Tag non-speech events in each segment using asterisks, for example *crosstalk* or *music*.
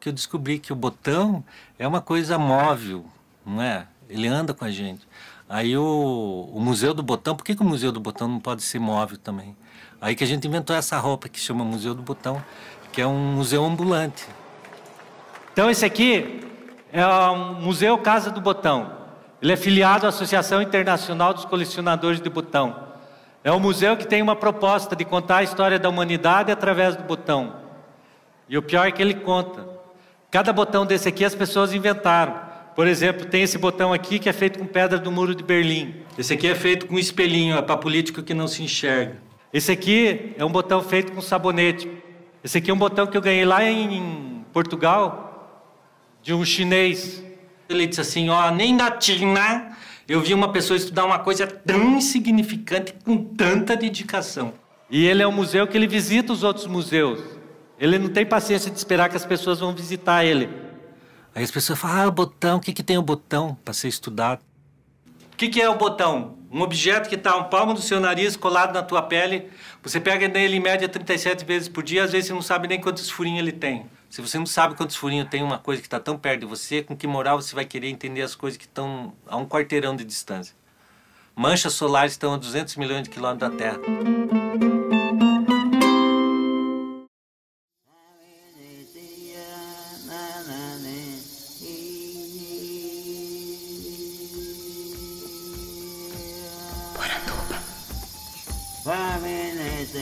Que eu descobri que o botão é uma coisa móvel, não é? Ele anda com a gente. Aí o, o Museu do Botão, por que, que o Museu do Botão não pode ser móvel também? Aí que a gente inventou essa roupa que chama Museu do Botão, que é um museu ambulante. Então esse aqui é o Museu Casa do Botão. Ele é filiado à Associação Internacional dos Colecionadores de Botão. É um museu que tem uma proposta de contar a história da humanidade através do botão. E o pior é que ele conta. Cada botão desse aqui as pessoas inventaram. Por exemplo, tem esse botão aqui que é feito com pedra do muro de Berlim. Esse aqui é feito com espelhinho, é para político que não se enxerga. Esse aqui é um botão feito com sabonete. Esse aqui é um botão que eu ganhei lá em Portugal, de um chinês. Ele disse assim: ó, nem na China eu vi uma pessoa estudar uma coisa tão insignificante com tanta dedicação. E ele é um museu que ele visita os outros museus. Ele não tem paciência de esperar que as pessoas vão visitar ele. Aí as pessoas falam: ah, o botão, o que, que tem o botão para ser estudado? O que, que é o botão? Um objeto que está um palmo do seu nariz colado na tua pele. Você pega nele em média 37 vezes por dia, às vezes você não sabe nem quantos furinhos ele tem. Se você não sabe quantos furinhos tem uma coisa que está tão perto de você, com que moral você vai querer entender as coisas que estão a um quarteirão de distância? Manchas solares estão a 200 milhões de quilômetros da Terra.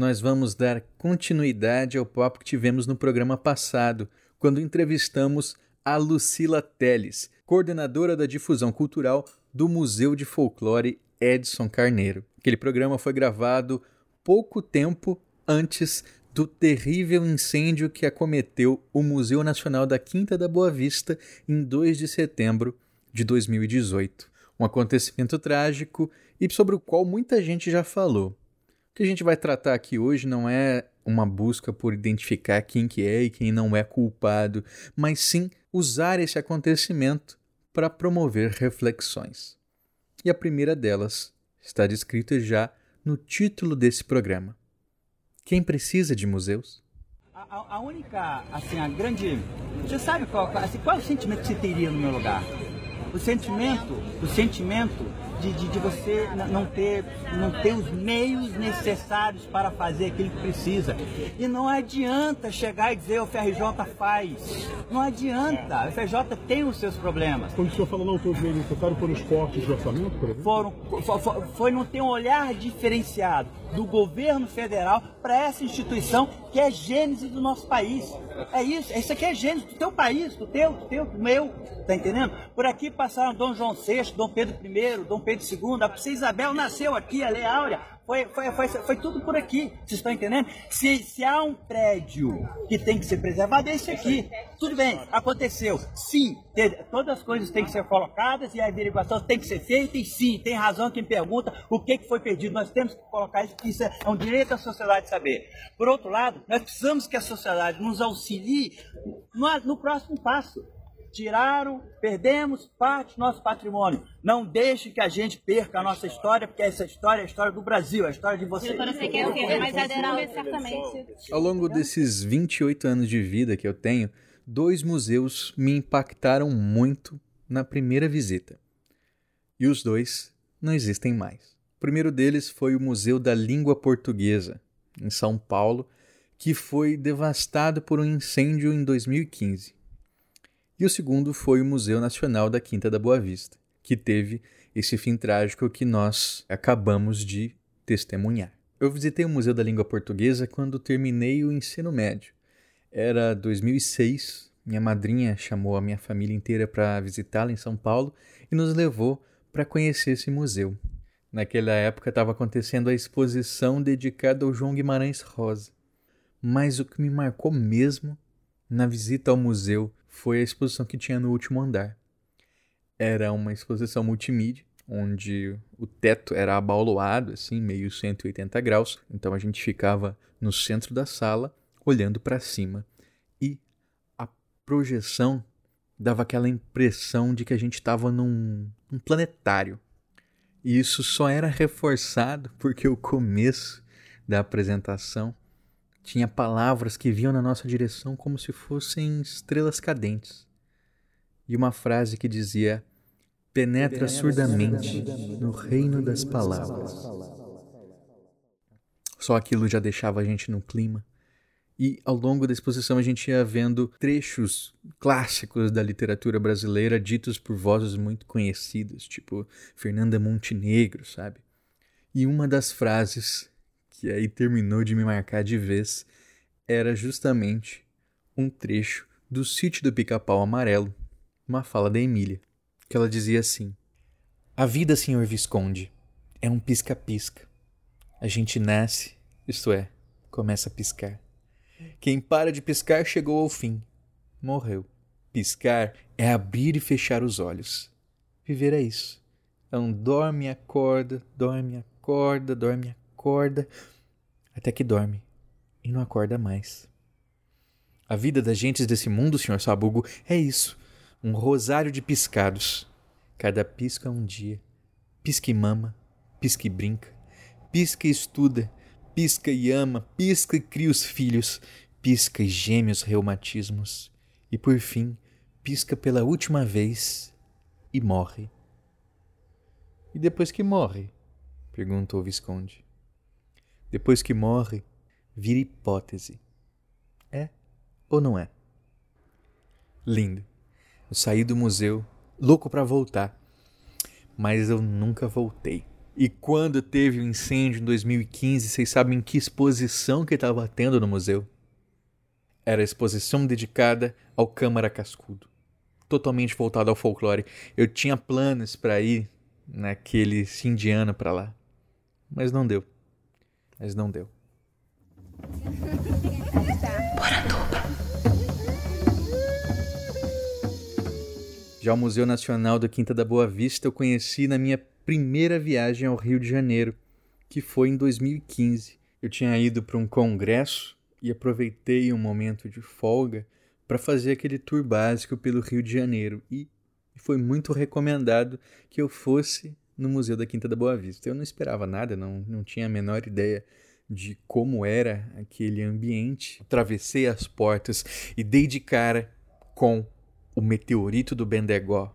nós vamos dar continuidade ao papo que tivemos no programa passado, quando entrevistamos a Lucila Teles, coordenadora da difusão cultural do Museu de Folclore Edson Carneiro. Aquele programa foi gravado pouco tempo antes do terrível incêndio que acometeu o Museu Nacional da Quinta da Boa Vista em 2 de setembro de 2018. Um acontecimento trágico e sobre o qual muita gente já falou. Que a gente vai tratar aqui hoje não é uma busca por identificar quem que é e quem não é culpado, mas sim usar esse acontecimento para promover reflexões. E a primeira delas está descrita já no título desse programa. Quem precisa de museus? A, a única, assim, a grande. Você sabe qual, assim, qual é o sentimento que você teria no meu lugar? O sentimento, o sentimento de, de, de, você não ter, não ter os meios necessários para fazer aquilo que precisa. E não adianta chegar e dizer o FRJ faz. Não adianta. O FRJ tem os seus problemas. Quando o senhor falou não ter os meios necessários, foram os cortes de orçamento, por exemplo? Foram, foi, foi não ter um olhar diferenciado do governo federal para essa instituição que é a gênese do nosso país. É isso, isso aqui é gênese do teu país, do teu, do teu, do meu, tá entendendo? Por aqui passaram Dom João VI, Dom Pedro I, Dom Pedro II, a princesa Isabel nasceu aqui, a Lei Áurea, foi, foi, foi, foi tudo por aqui, vocês estão entendendo? Se, se há um prédio que tem que ser preservado, é esse aqui. Tudo bem, aconteceu. Sim, todas as coisas têm que ser colocadas e a averiguação tem que ser feita, e sim, tem razão quem pergunta o que, que foi perdido. Nós temos que colocar isso, isso é um direito da sociedade saber. Por outro lado, nós precisamos que a sociedade nos auxilie no, no próximo passo tiraram, perdemos parte do nosso patrimônio. Não deixe que a gente perca a nossa história, porque essa história é a história do Brasil, é a história de vocês. Ao longo desses 28 anos de vida que eu tenho, dois museus me impactaram muito na primeira visita. E os dois não existem mais. O primeiro deles foi o Museu da Língua Portuguesa, em São Paulo, que foi devastado por um incêndio em 2015 e o segundo foi o Museu Nacional da Quinta da Boa Vista, que teve esse fim trágico que nós acabamos de testemunhar. Eu visitei o Museu da Língua Portuguesa quando terminei o ensino médio. Era 2006, minha madrinha chamou a minha família inteira para visitá-la em São Paulo e nos levou para conhecer esse museu. Naquela época estava acontecendo a exposição dedicada ao João Guimarães Rosa. Mas o que me marcou mesmo na visita ao museu foi a exposição que tinha no último andar. Era uma exposição multimídia, onde o teto era abauluado, assim, meio 180 graus. Então a gente ficava no centro da sala, olhando para cima. E a projeção dava aquela impressão de que a gente estava num, num planetário. E isso só era reforçado porque o começo da apresentação tinha palavras que vinham na nossa direção como se fossem estrelas cadentes. E uma frase que dizia: penetra surdamente no reino das palavras. Só aquilo já deixava a gente no clima. E ao longo da exposição a gente ia vendo trechos clássicos da literatura brasileira ditos por vozes muito conhecidas, tipo Fernanda Montenegro, sabe? E uma das frases que aí terminou de me marcar de vez era justamente um trecho do Sítio do Pica-Pau Amarelo, uma fala da Emília, que ela dizia assim: A vida, senhor Visconde, é um pisca-pisca. A gente nasce, isto é, começa a piscar. Quem para de piscar chegou ao fim. Morreu. Piscar é abrir e fechar os olhos. Viver é isso. Um dorme acorda, dorme acorda, dorme acorda, até que dorme e não acorda mais. A vida das gentes desse mundo, senhor Sabugo, é isso. Um rosário de piscados. Cada pisca é um dia. Pisca e mama, pisca e brinca, pisca e estuda, pisca e ama, pisca e cria os filhos, pisca e geme os reumatismos, e por fim pisca pela última vez e morre. E depois que morre? perguntou o Visconde. Depois que morre, vira hipótese. É ou não é? Lindo. Eu saí do museu, louco para voltar, mas eu nunca voltei. E quando teve o um incêndio em 2015, vocês sabem que exposição que estava tendo no museu? Era a exposição dedicada ao Câmara Cascudo, totalmente voltada ao folclore. Eu tinha planos para ir naquele fim de ano para lá, mas não deu. Mas não deu. Já o Museu Nacional do Quinta da Boa Vista eu conheci na minha primeira viagem ao Rio de Janeiro, que foi em 2015. Eu tinha ido para um congresso e aproveitei um momento de folga para fazer aquele tour básico pelo Rio de Janeiro e foi muito recomendado que eu fosse no Museu da Quinta da Boa Vista. Eu não esperava nada, não, não tinha a menor ideia de como era aquele ambiente. Atravessei as portas e dei de cara com o meteorito do Bendegó,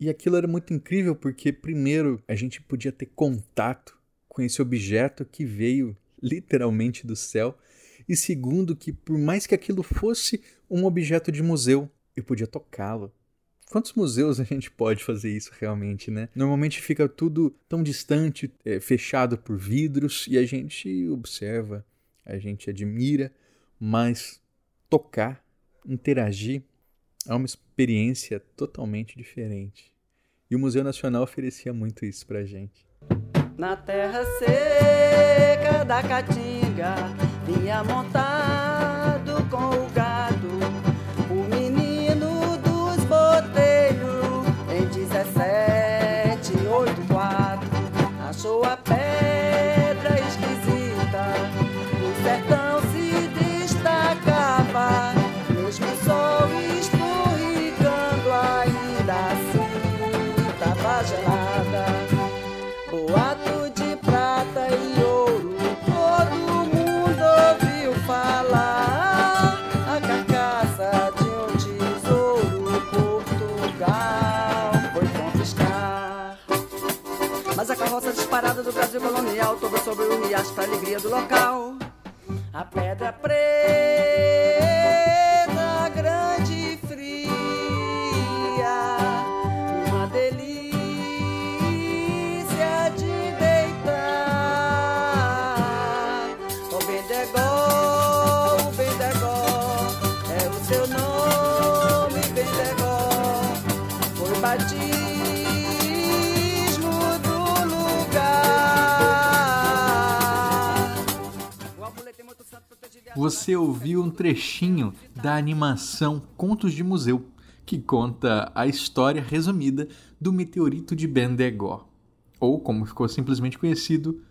e aquilo era muito incrível porque, primeiro, a gente podia ter contato com esse objeto que veio literalmente do céu, e segundo, que por mais que aquilo fosse um objeto de museu, eu podia tocá-lo. Quantos museus a gente pode fazer isso realmente, né? Normalmente fica tudo tão distante, é, fechado por vidros, e a gente observa, a gente admira, mas tocar, interagir, é uma experiência totalmente diferente. E o Museu Nacional oferecia muito isso pra gente. Na terra seca da Caatinga, vinha montado colonial, toda sobre o riacho pra alegria do local. A pedra preta, você ouviu um trechinho da animação Contos de Museu, que conta a história resumida do meteorito de Bendegó, ou como ficou simplesmente conhecido,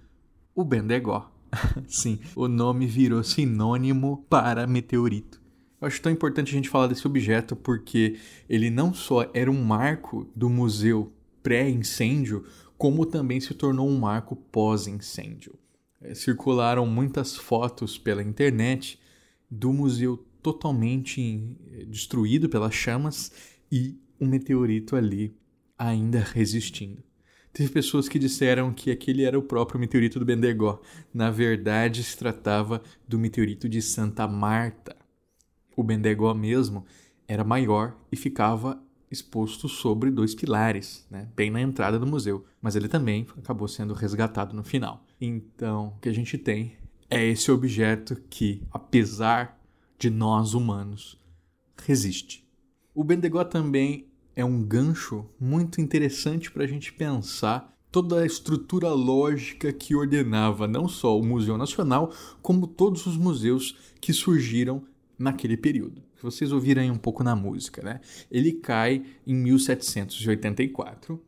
o Bendegó. *laughs* Sim, o nome virou sinônimo para meteorito. Eu acho tão importante a gente falar desse objeto porque ele não só era um marco do museu pré-incêndio, como também se tornou um marco pós-incêndio. É, circularam muitas fotos pela internet do museu totalmente eh, destruído pelas chamas e um meteorito ali ainda resistindo. Teve pessoas que disseram que aquele era o próprio meteorito do Bendegó. Na verdade, se tratava do meteorito de Santa Marta. O Bendegó mesmo era maior e ficava exposto sobre dois pilares, né, bem na entrada do museu, mas ele também acabou sendo resgatado no final. Então, o que a gente tem é esse objeto que, apesar de nós humanos, resiste. O Bendegó também é um gancho muito interessante para a gente pensar toda a estrutura lógica que ordenava não só o Museu Nacional, como todos os museus que surgiram naquele período. Vocês ouvirem um pouco na música, né? Ele cai em 1784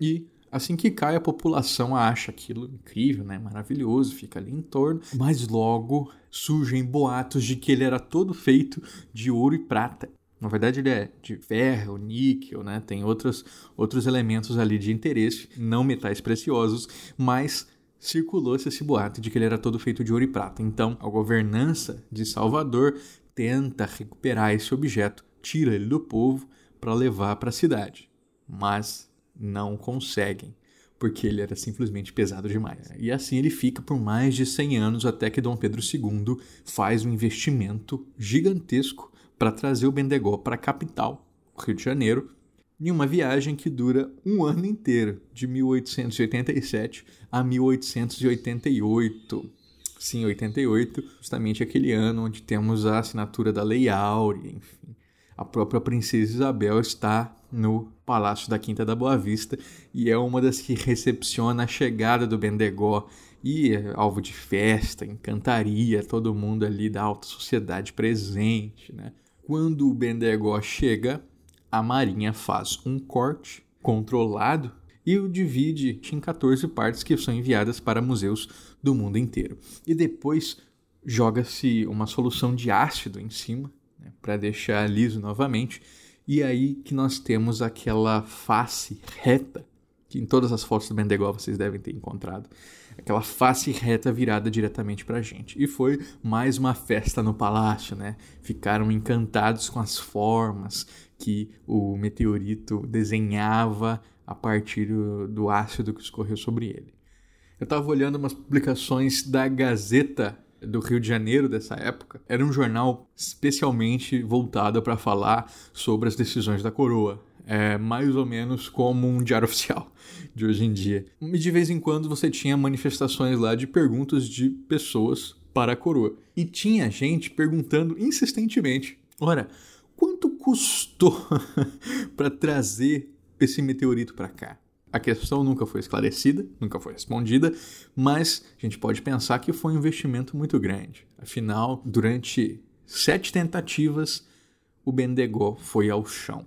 e assim que cai a população acha aquilo incrível, né? Maravilhoso, fica ali em torno, mas logo surgem boatos de que ele era todo feito de ouro e prata. Na verdade, ele é de ferro, níquel, né? Tem outros, outros elementos ali de interesse, não metais preciosos, mas circulou-se esse boato de que ele era todo feito de ouro e prata. Então, a governança de Salvador tenta recuperar esse objeto, tira ele do povo para levar para a cidade, mas não conseguem, porque ele era simplesmente pesado demais. E assim ele fica por mais de 100 anos até que Dom Pedro II faz um investimento gigantesco para trazer o Bendegó para a capital, Rio de Janeiro, em uma viagem que dura um ano inteiro, de 1887 a 1888. Sim, 88, justamente aquele ano onde temos a assinatura da Lei Áurea, enfim. A própria Princesa Isabel está no Palácio da Quinta da Boa Vista e é uma das que recepciona a chegada do Bendegó e é alvo de festa, encantaria, todo mundo ali da alta sociedade presente, né? Quando o Bendegó chega, a Marinha faz um corte controlado e o divide em 14 partes que são enviadas para museus do mundo inteiro. E depois joga-se uma solução de ácido em cima né, para deixar liso novamente. E aí que nós temos aquela face reta que em todas as fotos do Bendegó vocês devem ter encontrado. Aquela face reta virada diretamente para a gente. E foi mais uma festa no palácio, né? Ficaram encantados com as formas que o meteorito desenhava a partir do, do ácido que escorreu sobre ele. Eu estava olhando umas publicações da Gazeta do Rio de Janeiro dessa época. Era um jornal especialmente voltado para falar sobre as decisões da coroa. É mais ou menos como um diário oficial *laughs* de hoje em dia. E de vez em quando você tinha manifestações lá de perguntas de pessoas para a coroa. E tinha gente perguntando insistentemente: ora, quanto custou *laughs* para trazer esse meteorito para cá? A questão nunca foi esclarecida, nunca foi respondida, mas a gente pode pensar que foi um investimento muito grande. Afinal, durante sete tentativas, o Bendegó foi ao chão.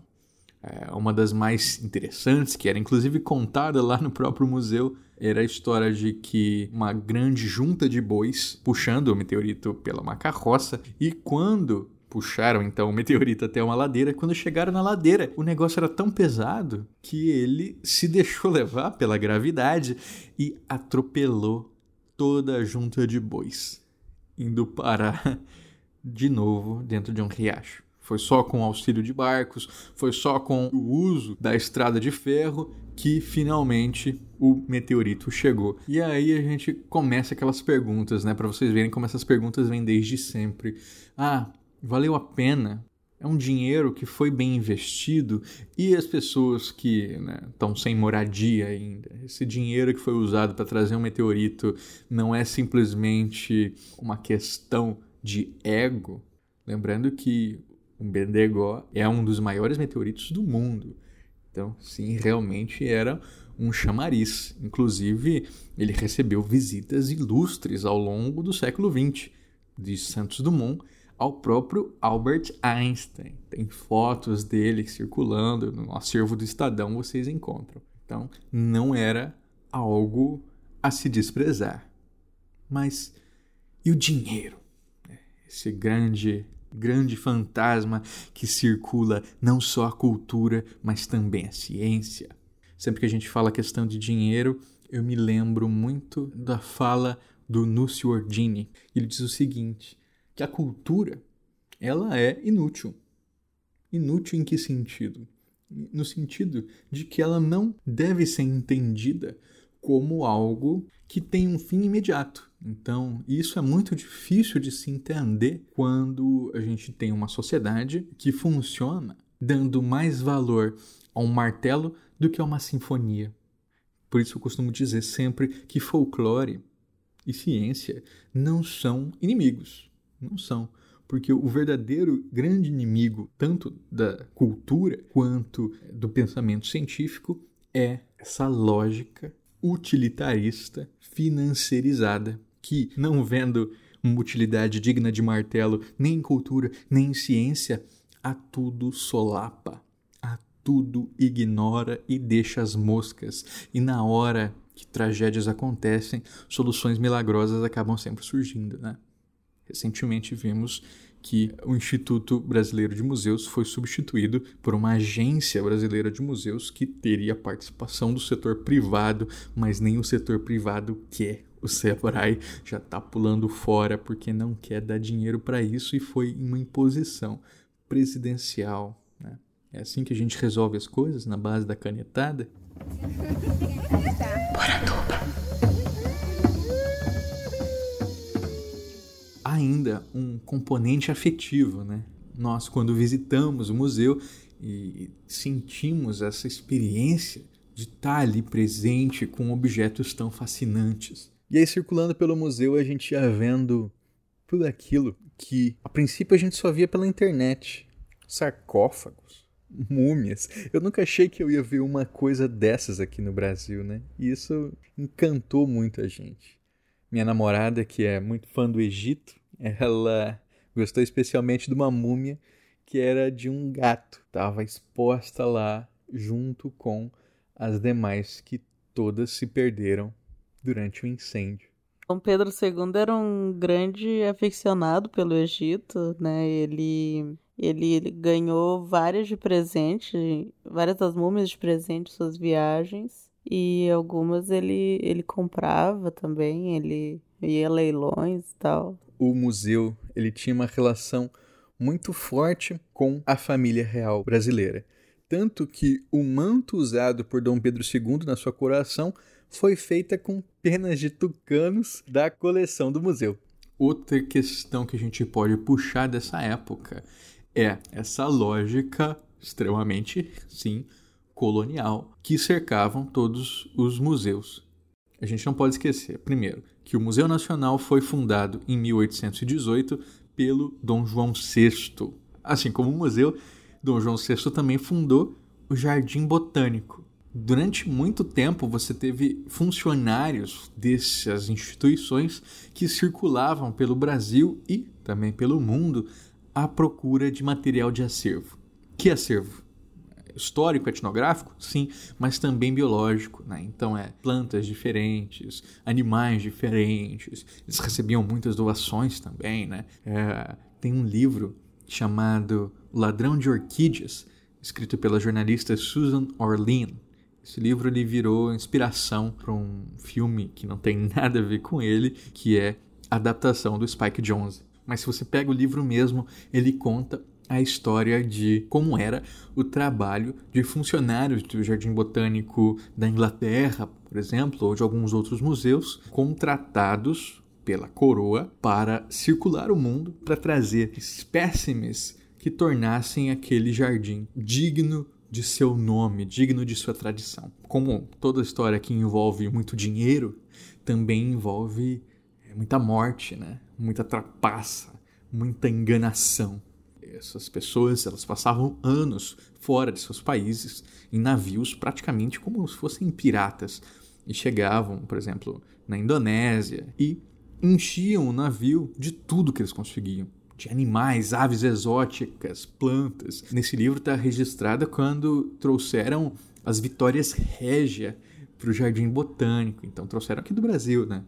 É, uma das mais interessantes, que era inclusive contada lá no próprio museu, era a história de que uma grande junta de bois puxando o meteorito pela uma carroça e quando puxaram então o meteorito até uma ladeira. Quando chegaram na ladeira, o negócio era tão pesado que ele se deixou *laughs* levar pela gravidade e atropelou toda a junta de bois, indo parar *laughs* de novo dentro de um riacho. Foi só com o auxílio de barcos, foi só com o uso da estrada de ferro que finalmente o meteorito chegou. E aí a gente começa aquelas perguntas, né, para vocês verem como essas perguntas vêm desde sempre. Ah, valeu a pena, é um dinheiro que foi bem investido e as pessoas que estão né, sem moradia ainda. Esse dinheiro que foi usado para trazer um meteorito não é simplesmente uma questão de ego. Lembrando que o Bendegó é um dos maiores meteoritos do mundo. Então, sim, realmente era um chamariz. Inclusive, ele recebeu visitas ilustres ao longo do século XX de Santos Dumont ao próprio Albert Einstein. Tem fotos dele circulando no acervo do Estadão, vocês encontram. Então, não era algo a se desprezar. Mas e o dinheiro? Esse grande, grande fantasma que circula não só a cultura, mas também a ciência. Sempre que a gente fala questão de dinheiro, eu me lembro muito da fala do Núcio Ordini. Ele diz o seguinte: que a cultura ela é inútil. Inútil em que sentido? No sentido de que ela não deve ser entendida como algo que tem um fim imediato. Então, isso é muito difícil de se entender quando a gente tem uma sociedade que funciona dando mais valor a um martelo do que a uma sinfonia. Por isso eu costumo dizer sempre que folclore e ciência não são inimigos. Não são. Porque o verdadeiro grande inimigo, tanto da cultura quanto do pensamento científico, é essa lógica utilitarista, financeirizada, que, não vendo uma utilidade digna de martelo, nem em cultura, nem em ciência, a tudo solapa, a tudo ignora e deixa as moscas. E na hora que tragédias acontecem, soluções milagrosas acabam sempre surgindo, né? Recentemente vimos que o Instituto Brasileiro de Museus foi substituído por uma agência brasileira de museus que teria participação do setor privado, mas nem o setor privado quer. O Sebrae já está pulando fora porque não quer dar dinheiro para isso e foi uma imposição presidencial. Né? É assim que a gente resolve as coisas na base da canetada. Ainda um componente afetivo, né? Nós, quando visitamos o museu e sentimos essa experiência de estar ali presente com objetos tão fascinantes. E aí, circulando pelo museu, a gente ia vendo tudo aquilo que, a princípio, a gente só via pela internet: sarcófagos, múmias. Eu nunca achei que eu ia ver uma coisa dessas aqui no Brasil, né? E isso encantou muito a gente. Minha namorada, que é muito fã do Egito, ela gostou especialmente de uma múmia que era de um gato. Estava exposta lá junto com as demais que todas se perderam durante o incêndio. Dom Pedro II era um grande aficionado pelo Egito, né? Ele, ele, ganhou várias de presente, várias das múmias de presente suas viagens e algumas ele ele comprava também, ele ia leilões e tal o museu ele tinha uma relação muito forte com a família real brasileira. Tanto que o manto usado por Dom Pedro II na sua coroação foi feita com penas de tucanos da coleção do museu. Outra questão que a gente pode puxar dessa época é essa lógica extremamente, sim, colonial que cercavam todos os museus. A gente não pode esquecer, primeiro, que o Museu Nacional foi fundado em 1818 pelo Dom João VI. Assim como o museu, Dom João VI também fundou o Jardim Botânico. Durante muito tempo você teve funcionários dessas instituições que circulavam pelo Brasil e também pelo mundo à procura de material de acervo. Que acervo? Histórico, etnográfico, sim, mas também biológico. Né? Então, é plantas diferentes, animais diferentes. Eles recebiam muitas doações também. Né? É, tem um livro chamado Ladrão de Orquídeas, escrito pela jornalista Susan Orlean. Esse livro ele virou inspiração para um filme que não tem *laughs* nada a ver com ele, que é a adaptação do Spike Jonze. Mas se você pega o livro mesmo, ele conta a história de como era o trabalho de funcionários do Jardim Botânico da Inglaterra, por exemplo, ou de alguns outros museus, contratados pela coroa para circular o mundo para trazer espécimes que tornassem aquele jardim digno de seu nome, digno de sua tradição. Como toda história que envolve muito dinheiro, também envolve é, muita morte, né? muita trapaça, muita enganação essas pessoas elas passavam anos fora de seus países em navios praticamente como se fossem piratas e chegavam, por exemplo, na Indonésia e enchiam o navio de tudo que eles conseguiam. De animais, aves exóticas, plantas. Nesse livro está registrada quando trouxeram as vitórias régia para o Jardim Botânico. Então trouxeram aqui do Brasil, né?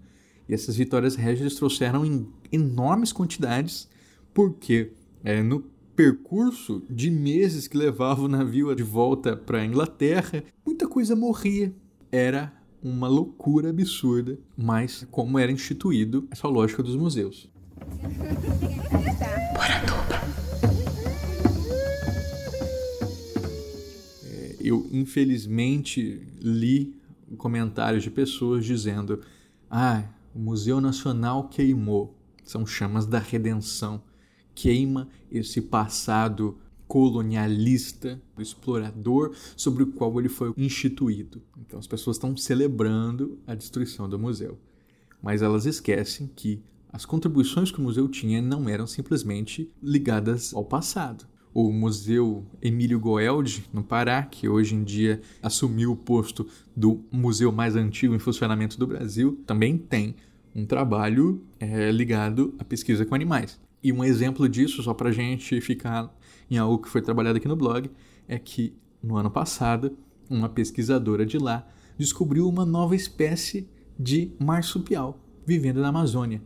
E essas vitórias régias trouxeram em enormes quantidades, porque é, no percurso de meses que levava o navio de volta para a Inglaterra, muita coisa morria. Era uma loucura absurda, mas como era instituído essa lógica dos museus. É, eu infelizmente li comentários de pessoas dizendo: "Ah, o Museu Nacional queimou. São chamas da redenção. Queima esse passado colonialista, explorador, sobre o qual ele foi instituído. Então as pessoas estão celebrando a destruição do museu. Mas elas esquecem que as contribuições que o museu tinha não eram simplesmente ligadas ao passado. O Museu Emílio Goeldi, no Pará, que hoje em dia assumiu o posto do museu mais antigo em funcionamento do Brasil, também tem um trabalho é, ligado à pesquisa com animais. E um exemplo disso, só para a gente ficar em algo que foi trabalhado aqui no blog, é que no ano passado, uma pesquisadora de lá descobriu uma nova espécie de marsupial vivendo na Amazônia.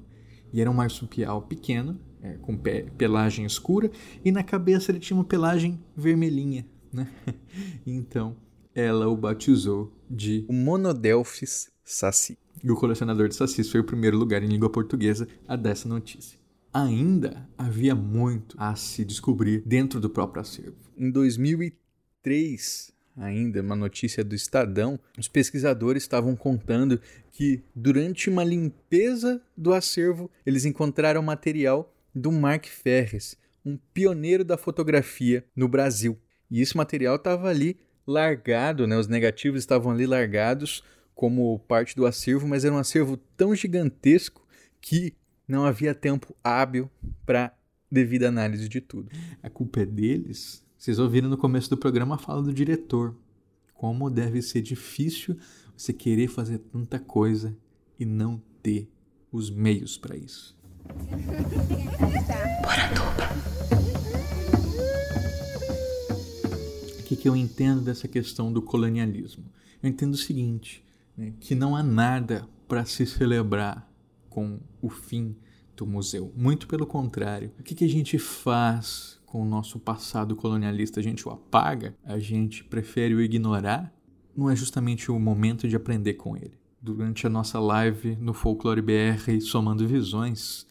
E era um marsupial pequeno, é, com pelagem escura, e na cabeça ele tinha uma pelagem vermelhinha. Né? *laughs* Então ela o batizou de Monodelphis saci. E o colecionador de sacis foi o primeiro lugar em língua portuguesa a dar essa notícia ainda havia muito a se descobrir dentro do próprio acervo. Em 2003, ainda uma notícia do Estadão, os pesquisadores estavam contando que durante uma limpeza do acervo, eles encontraram material do Mark Ferres, um pioneiro da fotografia no Brasil. E esse material estava ali largado, né? os negativos estavam ali largados como parte do acervo, mas era um acervo tão gigantesco que não havia tempo hábil para devida análise de tudo. A culpa é deles? Vocês ouviram no começo do programa a fala do diretor. Como deve ser difícil você querer fazer tanta coisa e não ter os meios para isso. O que, que eu entendo dessa questão do colonialismo? Eu entendo o seguinte, né, que não há nada para se celebrar com o fim do museu. Muito pelo contrário. O que, que a gente faz com o nosso passado colonialista? A gente o apaga? A gente prefere o ignorar? Não é justamente o momento de aprender com ele. Durante a nossa live no Folclore BR Somando Visões,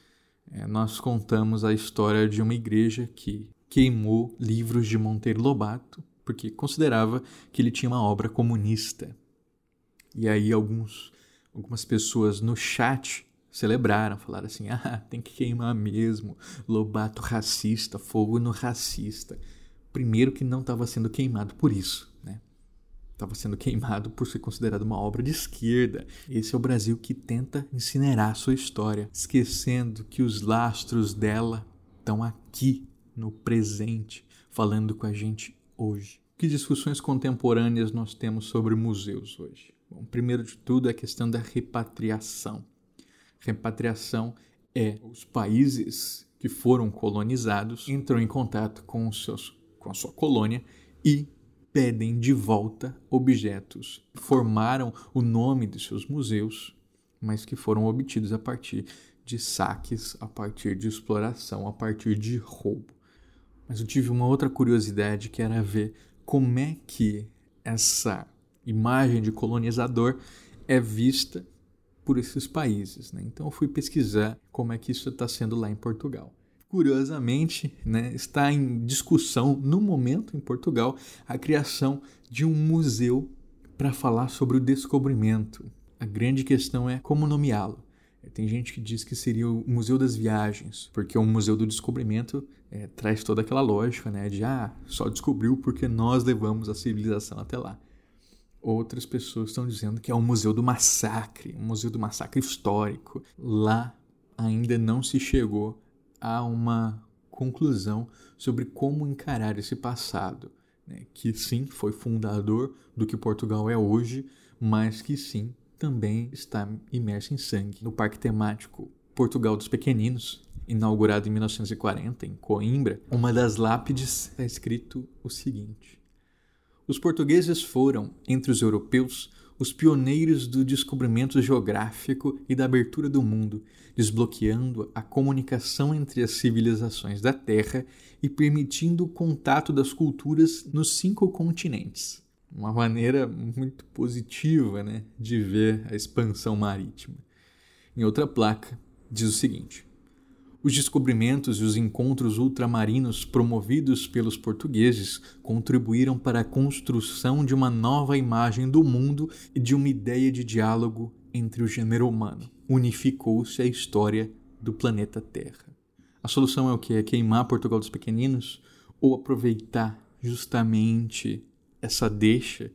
é, nós contamos a história de uma igreja que queimou livros de Monteiro Lobato porque considerava que ele tinha uma obra comunista. E aí alguns, algumas pessoas no chat celebraram, falaram assim: *laughs* ah, tem que queimar mesmo, Lobato racista, fogo no racista. Primeiro que não estava sendo queimado por isso, né? Estava sendo queimado por ser considerado uma obra de esquerda. Esse é o Brasil que tenta incinerar sua história, esquecendo que os lastros dela estão aqui, no presente, falando com a gente hoje. Que discussões contemporâneas nós temos sobre museus hoje? Bom, primeiro de tudo, é a questão da repatriação. Repatriação é os países que foram colonizados entram em contato com, seus, com a sua colônia e pedem de volta objetos que formaram o nome de seus museus, mas que foram obtidos a partir de saques, a partir de exploração, a partir de roubo. Mas eu tive uma outra curiosidade que era ver como é que essa imagem de colonizador é vista por esses países. Né? Então eu fui pesquisar como é que isso está sendo lá em Portugal. Curiosamente, né, está em discussão no momento em Portugal a criação de um museu para falar sobre o descobrimento. A grande questão é como nomeá-lo. Tem gente que diz que seria o Museu das Viagens, porque o Museu do Descobrimento é, traz toda aquela lógica né, de ah, só descobriu porque nós levamos a civilização até lá. Outras pessoas estão dizendo que é um museu do massacre, um museu do massacre histórico. Lá ainda não se chegou a uma conclusão sobre como encarar esse passado, né? que sim foi fundador do que Portugal é hoje, mas que sim também está imerso em sangue. No parque temático Portugal dos Pequeninos, inaugurado em 1940 em Coimbra, uma das lápides está escrito o seguinte: Os portugueses foram, entre os europeus, os pioneiros do descobrimento geográfico e da abertura do mundo, desbloqueando a comunicação entre as civilizações da Terra e permitindo o contato das culturas nos cinco continentes. Uma maneira muito positiva né, de ver a expansão marítima. Em outra placa, diz o seguinte: os descobrimentos e os encontros ultramarinos promovidos pelos portugueses contribuíram para a construção de uma nova imagem do mundo e de uma ideia de diálogo entre o gênero humano. Unificou-se a história do planeta Terra. A solução é o que? É queimar Portugal dos Pequeninos ou aproveitar justamente essa deixa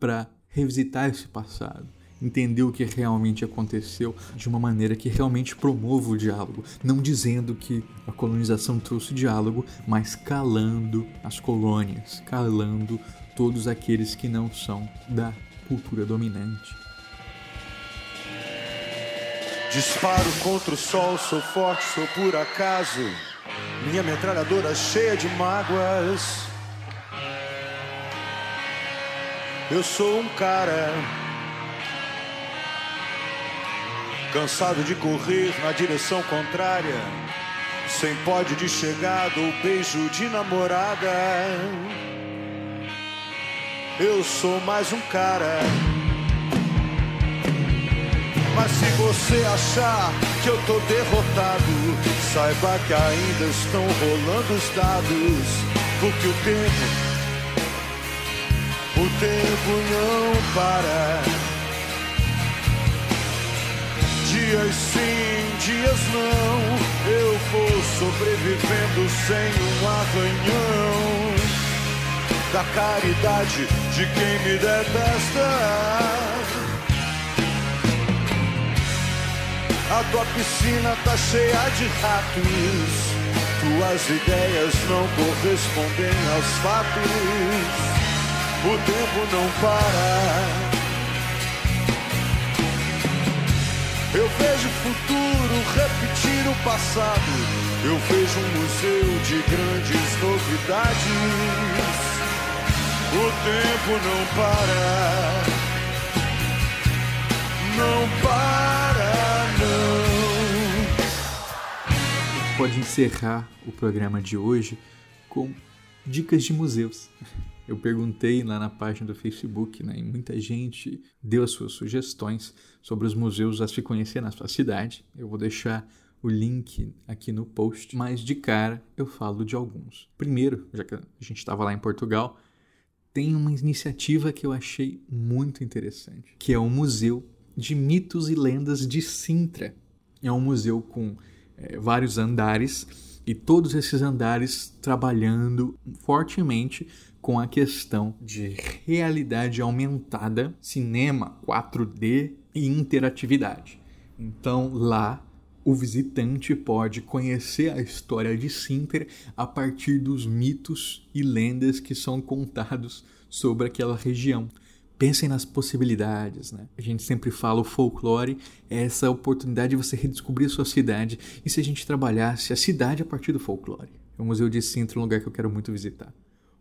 para revisitar esse passado, entender o que realmente aconteceu de uma maneira que realmente promova o diálogo, não dizendo que a colonização trouxe diálogo, mas calando as colônias, calando todos aqueles que não são da cultura dominante. Disparo contra o sol, sou forte, sou por acaso. Minha metralhadora cheia de mágoas. Eu sou um cara cansado de correr na direção contrária, sem pódio de chegada ou beijo de namorada. Eu sou mais um cara. Mas se você achar que eu tô derrotado, saiba que ainda estão rolando os dados, porque o tempo, o tempo não para. Dias sim, dias não, eu vou sobrevivendo sem um arranhão da caridade de quem me detesta. A tua piscina tá cheia de ratos, tuas ideias não correspondem aos fatos. O tempo não para. Passado. Eu vejo um museu de grandes novidades. O tempo não para. Não para, não. Pode encerrar o programa de hoje com dicas de museus. Eu perguntei lá na página do Facebook, né, e muita gente deu as suas sugestões sobre os museus a se conhecer na sua cidade. Eu vou deixar o link aqui no post, mas de cara eu falo de alguns. Primeiro, já que a gente estava lá em Portugal, tem uma iniciativa que eu achei muito interessante, que é o Museu de Mitos e Lendas de Sintra. É um museu com é, vários andares e todos esses andares trabalhando fortemente com a questão de realidade aumentada, cinema 4D e interatividade. Então lá o visitante pode conhecer a história de Sinter a partir dos mitos e lendas que são contados sobre aquela região. Pensem nas possibilidades, né? A gente sempre fala o folclore é essa oportunidade de você redescobrir a sua cidade e se a gente trabalhasse a cidade a partir do folclore. O Museu de Sintra é um lugar que eu quero muito visitar.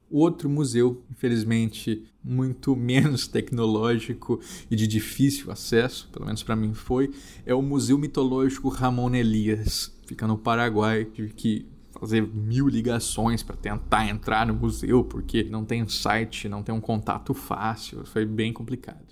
Outro museu, infelizmente, muito *laughs* menos tecnológico e de difícil acesso, pelo menos para mim foi, é o Museu Mitológico Ramon Elias. Fica no Paraguai, tive que fazer mil ligações para tentar entrar no museu, porque não tem site, não tem um contato fácil, foi bem complicado.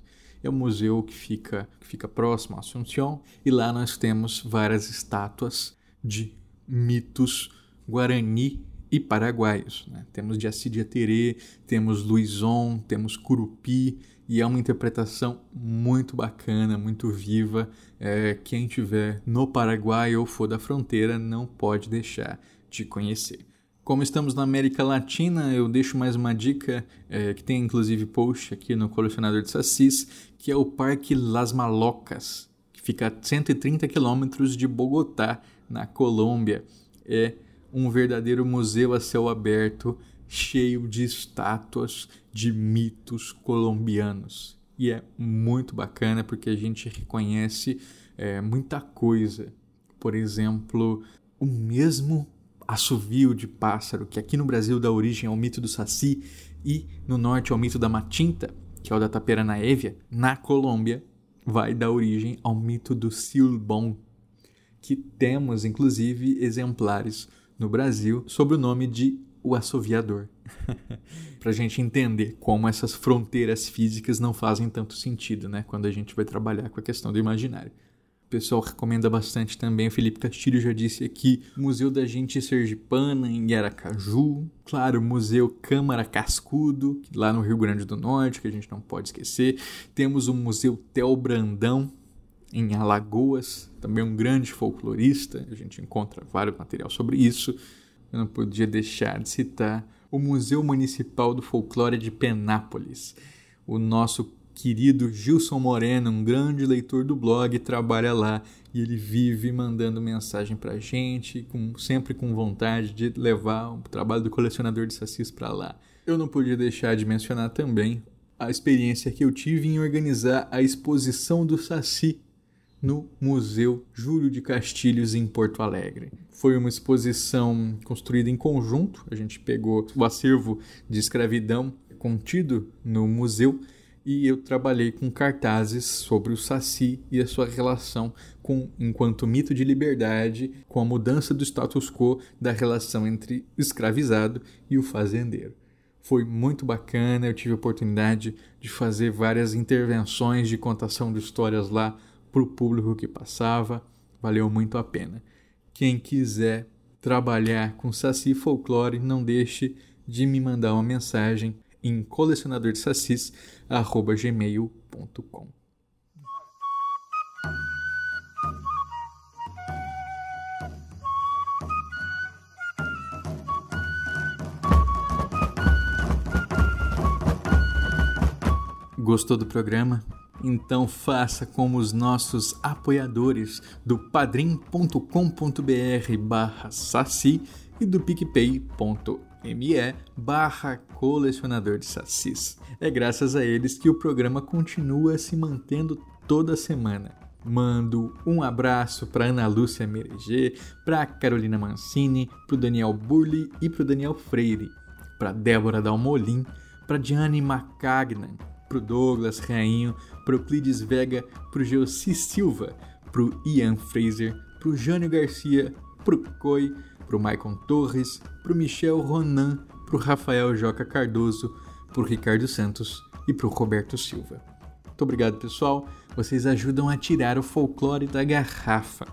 É um museu que fica, que fica próximo a Assunção e lá nós temos várias estátuas de mitos guarani e paraguaios. Né? Temos Jacidia Terê, temos Luizon, temos Curupi, e é uma interpretação muito bacana, muito viva. É, quem tiver no Paraguai ou for da fronteira não pode deixar de conhecer. Como estamos na América Latina, eu deixo mais uma dica é, que tem inclusive post aqui no Colecionador de Sassis, que é o Parque Las Malocas, que fica a 130 quilômetros de Bogotá, na Colômbia. É um verdadeiro museu a céu aberto, cheio de estátuas de mitos colombianos. E é muito bacana porque a gente reconhece é, muita coisa por exemplo, o mesmo assovio de pássaro que aqui no Brasil dá origem ao mito do Saci e no norte ao mito da Matinta, que é o da Taperana Évia, na Colômbia vai dar origem ao mito do Silbon, que temos inclusive exemplares no Brasil sob o nome de o assoviador. *laughs* para a gente entender como essas fronteiras físicas não fazem tanto sentido, né? Quando a gente vai trabalhar com a questão do imaginário. O pessoal recomenda bastante também. O Felipe Castilho já disse aqui: Museu da Gente Sergipana, em Aracaju. Claro, Museu Câmara Cascudo, lá no Rio Grande do Norte, que a gente não pode esquecer. Temos o Museu Tel Brandão, em Alagoas, também um grande folclorista. A gente encontra vários material sobre isso. Eu não podia deixar de citar o Museu Municipal do Folclore de Penápolis. O nosso querido Gilson Moreno, um grande leitor do blog, trabalha lá e ele vive mandando mensagem para a gente, com, sempre com vontade de levar o trabalho do colecionador de sacis para lá. Eu não podia deixar de mencionar também a experiência que eu tive em organizar a exposição do Saci no Museu Júlio de Castilhos em Porto Alegre. Foi uma exposição construída em conjunto, a gente pegou o acervo de escravidão contido no museu e eu trabalhei com cartazes sobre o Saci e a sua relação com enquanto mito de liberdade, com a mudança do status quo da relação entre o escravizado e o fazendeiro. Foi muito bacana, eu tive a oportunidade de fazer várias intervenções de contação de histórias lá para o público que passava, valeu muito a pena. Quem quiser trabalhar com Saci Folclore, não deixe de me mandar uma mensagem em colecionadordesacis.gmail.com. Gostou do programa? Então faça como os nossos apoiadores do padrim.com.br barra saci e do picpay.me barra colecionador de sacis. É graças a eles que o programa continua se mantendo toda semana. Mando um abraço para Ana Lúcia Mereger, para Carolina Mancini, para o Daniel Burli e para o Daniel Freire, para Débora Dalmolin, para Diane Macagnan, para o Douglas Rainho, para o Clides Vega, para o Geossi Silva, para o Ian Fraser, para o Jânio Garcia, para o Coi, para o Maicon Torres, para o Michel Ronan, para o Rafael Joca Cardoso, para o Ricardo Santos e para o Roberto Silva. Muito obrigado, pessoal. Vocês ajudam a tirar o folclore da garrafa.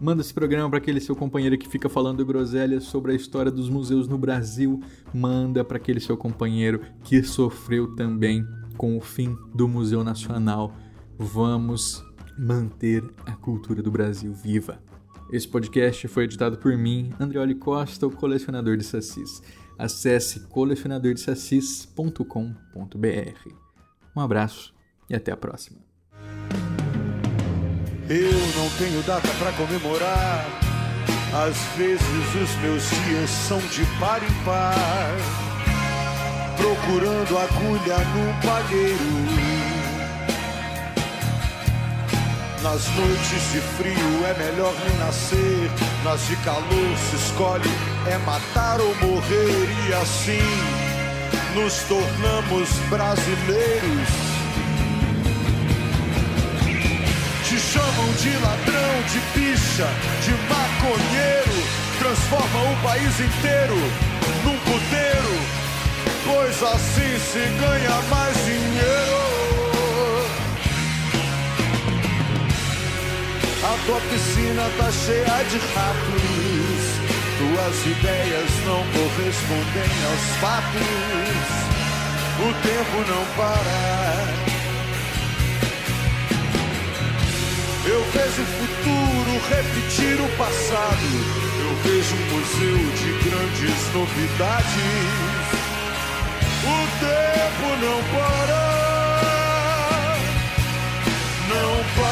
Manda esse programa para aquele seu companheiro que fica falando groselha sobre a história dos museus no Brasil. Manda para aquele seu companheiro que sofreu também com o fim do Museu Nacional. Vamos manter a cultura do Brasil viva. Esse podcast foi editado por mim, Andreoli Costa, o colecionador de sacis. Acesse colecionadordesacis.com.br. Um abraço e até a próxima. Eu não tenho data para comemorar. Às vezes os meus dias são de par em par procurando agulha num palheiro. Nas noites de frio é melhor nem nascer, nas de calor se escolhe é matar ou morrer e assim nos tornamos brasileiros. Te chamam de ladrão, de bicha, de maconheiro, transforma o país inteiro num puteiro pois assim se ganha mais dinheiro. A tua piscina tá cheia de ratos, tuas ideias não correspondem aos fatos, o tempo não para. Eu vejo o futuro repetir o passado. Eu vejo um museu de grandes novidades tempo não para, não para.